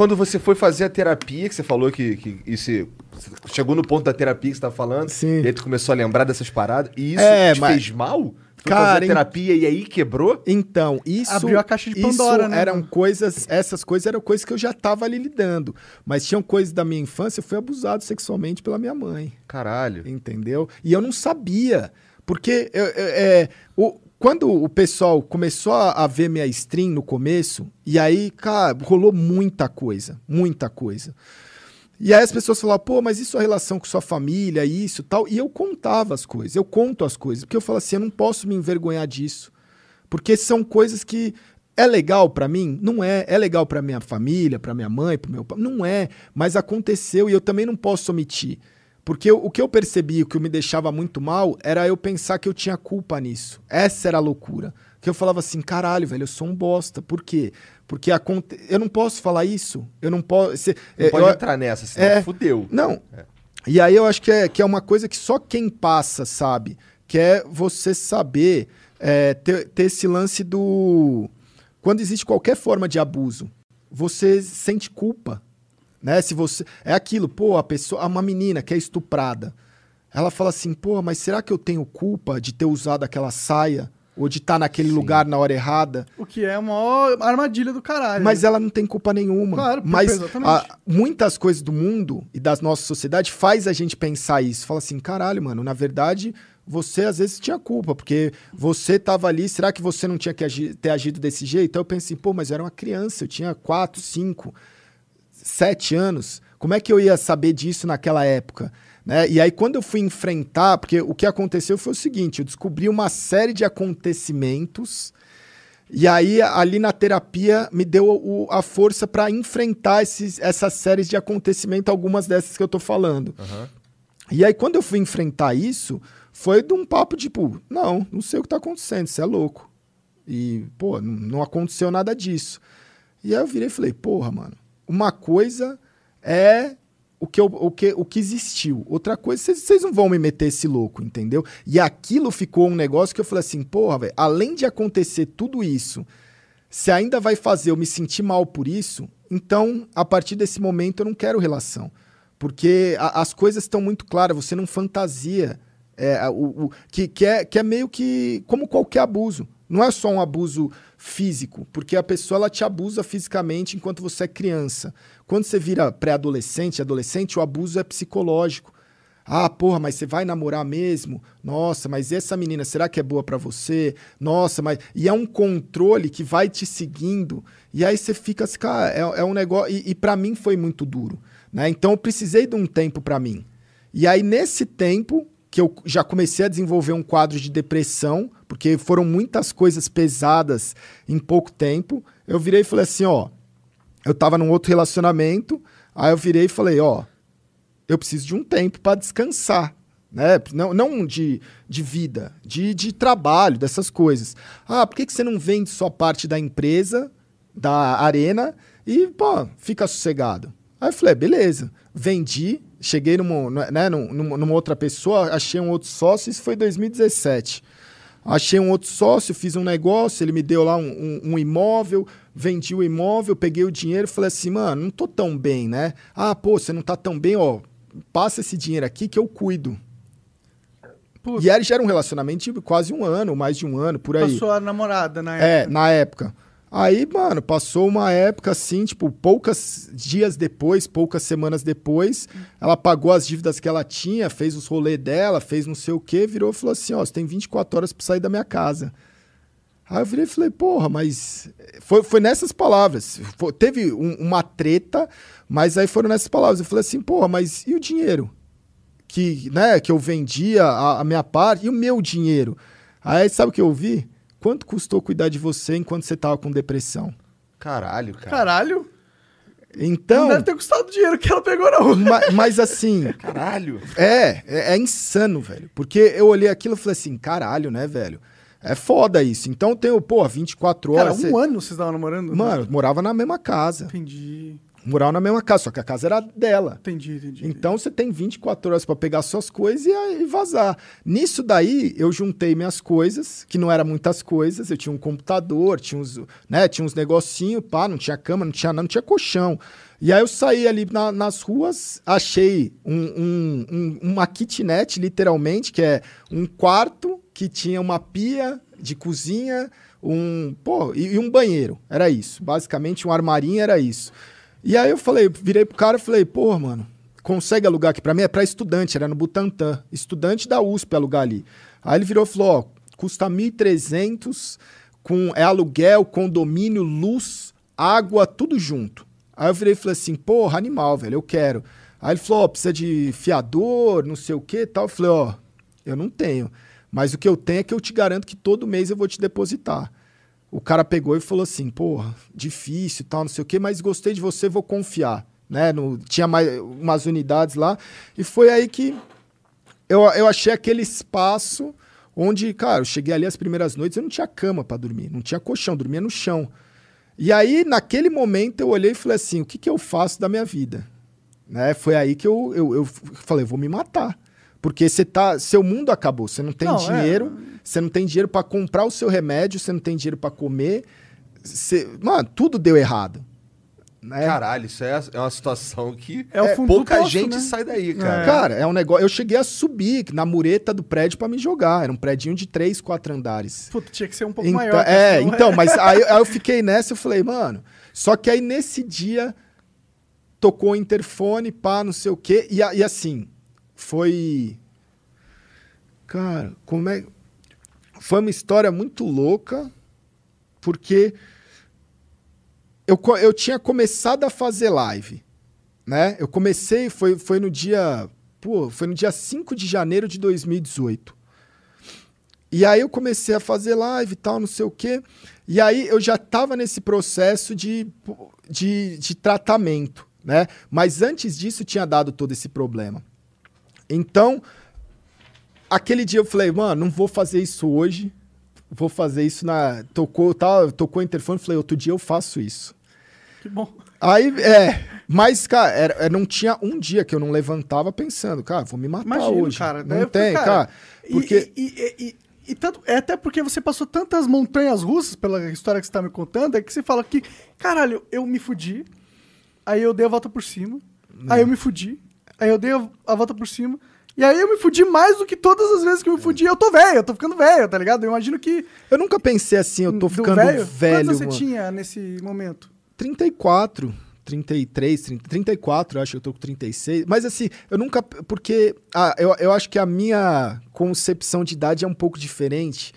quando você foi fazer a terapia, que você falou que, que isso chegou no ponto da terapia que você tá falando, Sim. e aí tu começou a lembrar dessas paradas, e isso É, te mas- fez mal? Foi Cara, fazer terapia e aí quebrou? Então, isso. Abriu a caixa de isso Pandora, né, Eram coisas. Essas coisas eram coisas que eu já tava ali lidando. Mas tinham coisas da minha infância, eu fui abusado sexualmente pela minha mãe. Caralho. Entendeu? E eu não sabia. Porque eu- eu- é, o, quando o pessoal começou a, ver minha stream no começo, e aí, cara, rolou muita coisa. Muita coisa. E aí as pessoas falavam, pô, mas e sua relação com sua família, isso tal? E eu contava as coisas, eu conto as coisas, porque eu falo assim, eu não posso me envergonhar disso. Porque são coisas que é legal pra mim? Não é. É legal pra minha família, pra minha mãe, pro meu pai? Não é. Mas aconteceu e eu também não posso omitir. Porque o que eu percebi, o que me deixava muito mal, era eu pensar que eu tinha culpa nisso. Essa era a loucura. Que eu falava assim, caralho, velho, eu sou um bosta. Por quê? Porque aconte... eu não posso falar isso. Eu não posso. cê- Não é, pode eu- entrar nessa, senão é. fudeu. não. E aí eu acho que é, que é uma coisa que só quem passa sabe, que é você saber é, ter, ter esse lance do... Quando existe qualquer forma de abuso, você sente culpa, né? Se você... É aquilo, pô, a pessoa... Uma menina que é estuprada, ela fala assim, pô, mas será que eu tenho culpa de ter usado aquela saia? Ou de estar naquele lugar na hora errada? O que é uma armadilha do caralho. Mas né? ela não tem culpa nenhuma. Claro, mas a- muitas coisas do mundo e das nossas sociedades faz a gente pensar isso. Fala assim, caralho, mano, na verdade, você às vezes tinha culpa, porque você tava ali, será que você não tinha que agi- ter agido desse jeito? Aí eu pensei, pô, mas eu era uma criança, eu tinha quatro, cinco, sete anos. Como é que eu ia saber disso naquela época? Né? E aí, quando eu fui enfrentar, porque o que aconteceu foi o seguinte: eu descobri uma série de acontecimentos, e aí, ali na terapia, me deu o- a força para enfrentar esses, essas séries de acontecimentos, algumas dessas que eu tô falando. E aí, quando eu fui enfrentar isso, foi de um papo tipo: não, não sei o que tá acontecendo, você é louco. E, pô, não, não aconteceu nada disso. E aí eu virei e falei: porra, mano, uma coisa é o que, eu- o que, o que existiu. Outra coisa, vocês- não vão me meter esse louco, entendeu? E aquilo ficou um negócio que eu falei assim: porra, velho, além de acontecer tudo isso, se ainda vai fazer eu me sentir mal por isso, então, a partir desse momento, eu não quero relação. Porque a- as coisas estão muito claras, você não fantasia. É, o, o- que, que, é, que é meio que como qualquer abuso. Não é só um abuso físico, porque a pessoa ela te abusa fisicamente enquanto você é criança. Quando você vira pré-adolescente, adolescente, o abuso é psicológico. Ah, porra, mas você vai namorar mesmo? Nossa, mas essa menina, será que é boa pra você? Nossa, mas. E é um controle que vai te seguindo. E aí você fica assim, cara, é, é um negócio. E, e para mim foi muito duro. Né? Então eu precisei de um tempo pra mim. E aí, nesse tempo, que eu já comecei a desenvolver um quadro de depressão, porque foram muitas coisas pesadas em pouco tempo, eu virei e falei assim: ó, eu tava num outro relacionamento, aí eu virei e falei: ó, eu preciso de um tempo para descansar. Né? Não, não de, de vida, de, de trabalho, dessas coisas. Ah, por que, que você não vende só parte da empresa, da arena, e, pô, fica sossegado? Aí eu falei, beleza. Vendi, cheguei numa, né, numa, numa outra pessoa, achei um outro sócio, isso foi 2017. Achei um outro sócio, fiz um negócio, ele me deu lá um, um- um imóvel, vendi o imóvel, peguei o dinheiro e falei assim, mano, não tô tão bem, né? Ah, pô, você não tá tão bem, ó, passa esse dinheiro aqui que eu cuido. Putz. E aí já era um relacionamento de quase um ano, mais de um ano, por aí. Passou a namorada na É, época. na época. Aí, mano, passou uma época assim, tipo, poucos dias depois, poucas semanas depois, ela pagou as dívidas que ela tinha, fez os rolês dela, fez não sei o quê, virou e falou assim: ó, você tem 24 horas pra sair da minha casa. Aí eu virei e falei, porra, mas. Foi, foi nessas palavras. Foi- teve um- uma treta, mas aí foram nessas palavras. Eu falei assim, porra, mas e o dinheiro? Que, né, que eu vendia a, a minha parte, e o meu dinheiro? Aí sabe o que eu ouvi? Quanto custou cuidar de você enquanto você tava com depressão? Caralho, cara. Caralho. Então. Não deve ter custado o dinheiro que ela pegou, não. ma- mas assim, Caralho. É, é, é insano, velho. Porque eu olhei aquilo e falei assim, caralho, né, velho? É foda isso. Então tem, pô, 24 Cara, horas. um você- ano vocês estavam namorando? Mano, morava na mesma casa. Entendi. Moravam na mesma casa, só que a casa era dela. Entendi, entendi. Então você tem 24 horas para pegar suas coisas e, e, vazar. Nisso daí, eu juntei minhas coisas, que não eram muitas coisas. Eu tinha um computador, tinha uns, né, tinha uns negocinhos, pá, não tinha cama, não tinha nada, não tinha colchão. E aí eu saí ali na, nas ruas, achei um, um, um, uma kitnet, literalmente, que é um quarto que tinha uma pia de cozinha, um, pô, e, e um banheiro. Era isso. Basicamente, um armarinho era isso. E aí eu falei, virei pro cara e falei, pô, mano, consegue alugar aqui pra mim? É pra estudante, era no Butantã. Estudante da USP alugar ali. Aí ele virou e falou, ó, custa 1.300, com é aluguel, condomínio, luz, água, tudo junto. Aí eu virei e falei assim, porra, animal, velho, eu quero. Aí ele falou, ó, precisa de fiador, não sei o que tal. Eu falei, ó, eu não tenho. Mas o que eu tenho é que eu te garanto que todo mês eu vou te depositar. O cara pegou e falou assim, porra, difícil tal, não sei o que, mas gostei de você, vou confiar. Né? No, tinha mais umas unidades lá. E foi aí que eu, eu achei aquele espaço onde, cara, eu cheguei ali as primeiras noites, eu não tinha cama para dormir, não tinha colchão, dormia no chão. E aí, naquele momento, eu olhei e falei assim: o que, que eu faço da minha vida? Né? Foi aí que eu, eu, eu falei: vou me matar. Porque você tá, seu mundo acabou, você não tem não, é. dinheiro, é... você não tem dinheiro para comprar o seu remédio, você não tem dinheiro para comer. Você, mano, tudo deu errado. Né? Caralho, isso é, é uma situação que é, é pouca poço, gente né? sai daí, cara. É. Cara, é um negócio. Eu cheguei a subir na mureta do prédio para me jogar. Era um prédio de três, quatro andares. Puta, tinha que ser um pouco então, maior. É, então, mas aí, aí, eu fiquei nessa, eu falei, mano. Só que aí nesse dia tocou o interfone, pá, não sei o quê. E, e assim, foi. Cara, como é. Foi uma história muito louca, porque eu, eu tinha começado a fazer live, né? Eu comecei, foi, foi no dia. Pô, foi no dia 5 de janeiro de 2018. E aí eu comecei a fazer live e tal, não sei o quê. E aí eu já estava nesse processo de, de, de tratamento, né? Mas antes disso tinha dado todo esse problema. Então, aquele dia eu falei, mano, não vou fazer isso hoje. Vou fazer isso na. Tocou, tal, tocou o interfone, falei, outro dia eu faço isso. Que bom. Aí, é. Mas, cara, era, não tinha um dia que eu não levantava pensando, cara, vou me matar Imagino, hoje. Cara, não tem, cara. cara porque. E, e, e, e, tanto, é até porque você passou tantas montanhas russas pela história que você tá me contando, é que você fala que, caralho, eu me fudi, aí eu dei a volta por cima, é. aí eu me fudi, aí eu dei a volta por cima, e aí eu me fudi mais do que todas as vezes que eu me fudi. Eu tô velho, eu tô ficando velho, tá ligado? Eu imagino que. Eu nunca pensei assim, eu tô ficando velho. velho Quantos você mano? tinha nesse momento? 34. 33, 30, 34, eu acho que eu tô com 36. Mas assim, eu nunca. Porque ah, eu, eu acho que a minha concepção de idade é um pouco diferente.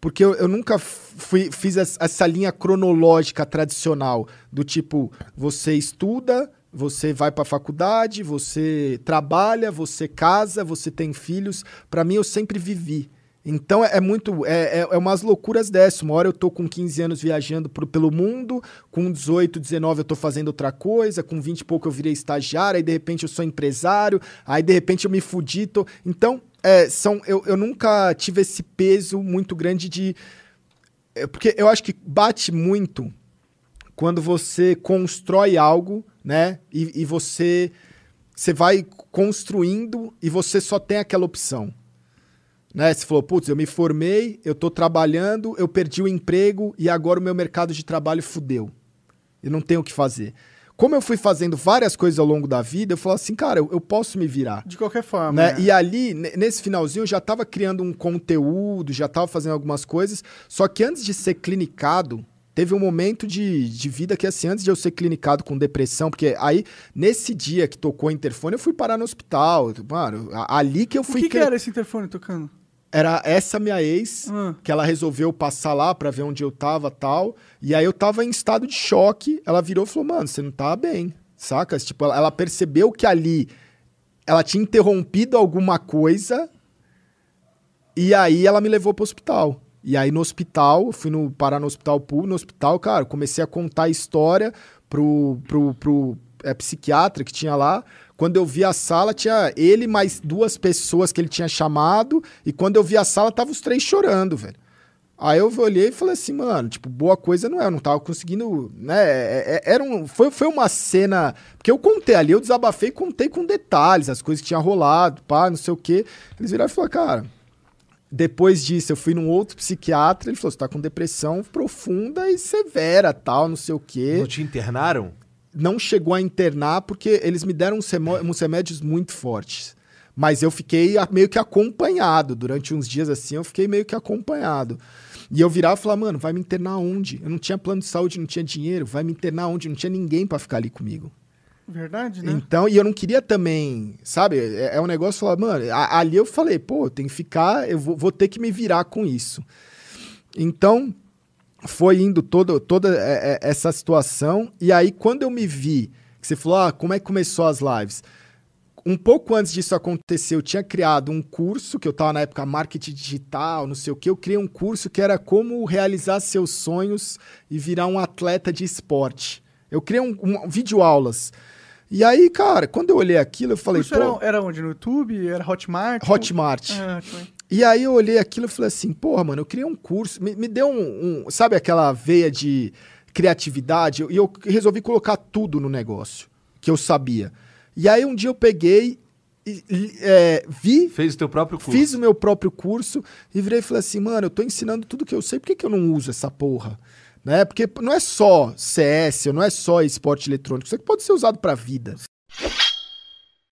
Porque eu, eu nunca fui, fiz essa linha cronológica tradicional do tipo, você estuda, você vai para a faculdade, você trabalha, você casa, você tem filhos. Para mim, eu sempre vivi. Então é, é muito. É, é, é, umas loucuras dessa. Uma hora eu tô com 15 anos viajando pro, pelo mundo, com 18, 19 eu tô fazendo outra coisa, com 20 e pouco eu virei estagiário, aí de repente eu sou empresário, aí de repente eu me fudi. Tô... Então, é, são, eu, eu nunca tive esse peso muito grande de. É, porque eu acho que bate muito quando você constrói algo, né? E, e você, você vai construindo e você só tem aquela opção. Né? Você falou, putz, eu me formei, eu tô trabalhando, eu perdi o emprego e agora o meu mercado de trabalho fudeu. Eu não tenho o que fazer. Como eu fui fazendo várias coisas ao longo da vida, eu falei assim, cara, eu, eu posso me virar. De qualquer forma. Né? É. E ali, nesse finalzinho, eu já estava criando um conteúdo, já estava fazendo algumas coisas. Só que antes de ser clinicado, teve um momento de, de vida que, assim, antes de eu ser clinicado com depressão, porque aí, nesse dia que tocou o interfone, eu fui parar no hospital. Mano, ali que eu fui. O que, que era esse interfone tocando? era essa minha ex, hum. que ela resolveu passar lá pra ver onde eu tava tal. E aí eu tava em estado de choque. Ela virou e falou: Mano, você não tá bem, saca? Tipo, ela percebeu que ali ela tinha interrompido alguma coisa. E aí ela me levou pro hospital. E aí no hospital, fui no, parar no hospital público, no hospital, cara, comecei a contar a história pro, pro, pro é, psiquiatra que tinha lá. Quando eu vi a sala, tinha ele mais duas pessoas que ele tinha chamado. E quando eu vi a sala, tava os três chorando, velho. Aí eu olhei e falei assim, mano, tipo, boa coisa não é, eu não tava conseguindo, né? é- é- Era um, foi, foi uma cena. Porque eu contei ali, eu desabafei e contei com detalhes, as coisas que tinham rolado, pá, não sei o quê. Eles viraram e falaram, cara. Depois disso, eu fui num outro psiquiatra, ele falou: você tá com depressão profunda e severa, tal, não sei o quê Não te internaram? não chegou a internar porque eles me deram uns, uns remédios muito fortes. Mas eu fiquei meio que acompanhado. Durante uns dias assim, eu fiquei meio que acompanhado. E eu virava e falava, mano, vai me internar onde? Eu não tinha plano de saúde, não tinha dinheiro, vai me internar onde? Não tinha ninguém pra ficar ali comigo. Verdade, né? Então, e eu não queria também, sabe? É, é um negócio falar, mano, a- ali eu falei, pô, tem que ficar, eu vou, vou ter que me virar com isso. Então, foi indo todo, toda é, é, essa situação. E aí, quando eu me vi, que você falou, ah, como é que começou as lives? Um pouco antes disso acontecer, eu tinha criado um curso, que eu estava na época marketing digital, não sei o que. Eu criei um curso que era como realizar seus sonhos e virar um atleta de esporte. Eu criei um, um vídeo aulas. E aí, cara, quando eu olhei aquilo, eu falei, Isso era, era onde? No YouTube? Era Hotmart? Hotmart. Ah, foi. E aí eu olhei aquilo e falei assim, porra, mano, eu criei um curso, me, me deu um, um- sabe aquela veia de criatividade? E eu, resolvi colocar tudo no negócio, que eu sabia. E aí um dia eu peguei, e, e, é, vi, Fez o teu próprio curso. fiz o meu próprio curso e virei e falei assim, mano, eu tô ensinando tudo que eu sei, por que, que eu não uso essa porra? Né? Porque não é só CS, não é só esporte eletrônico, isso aqui pode ser usado pra vida.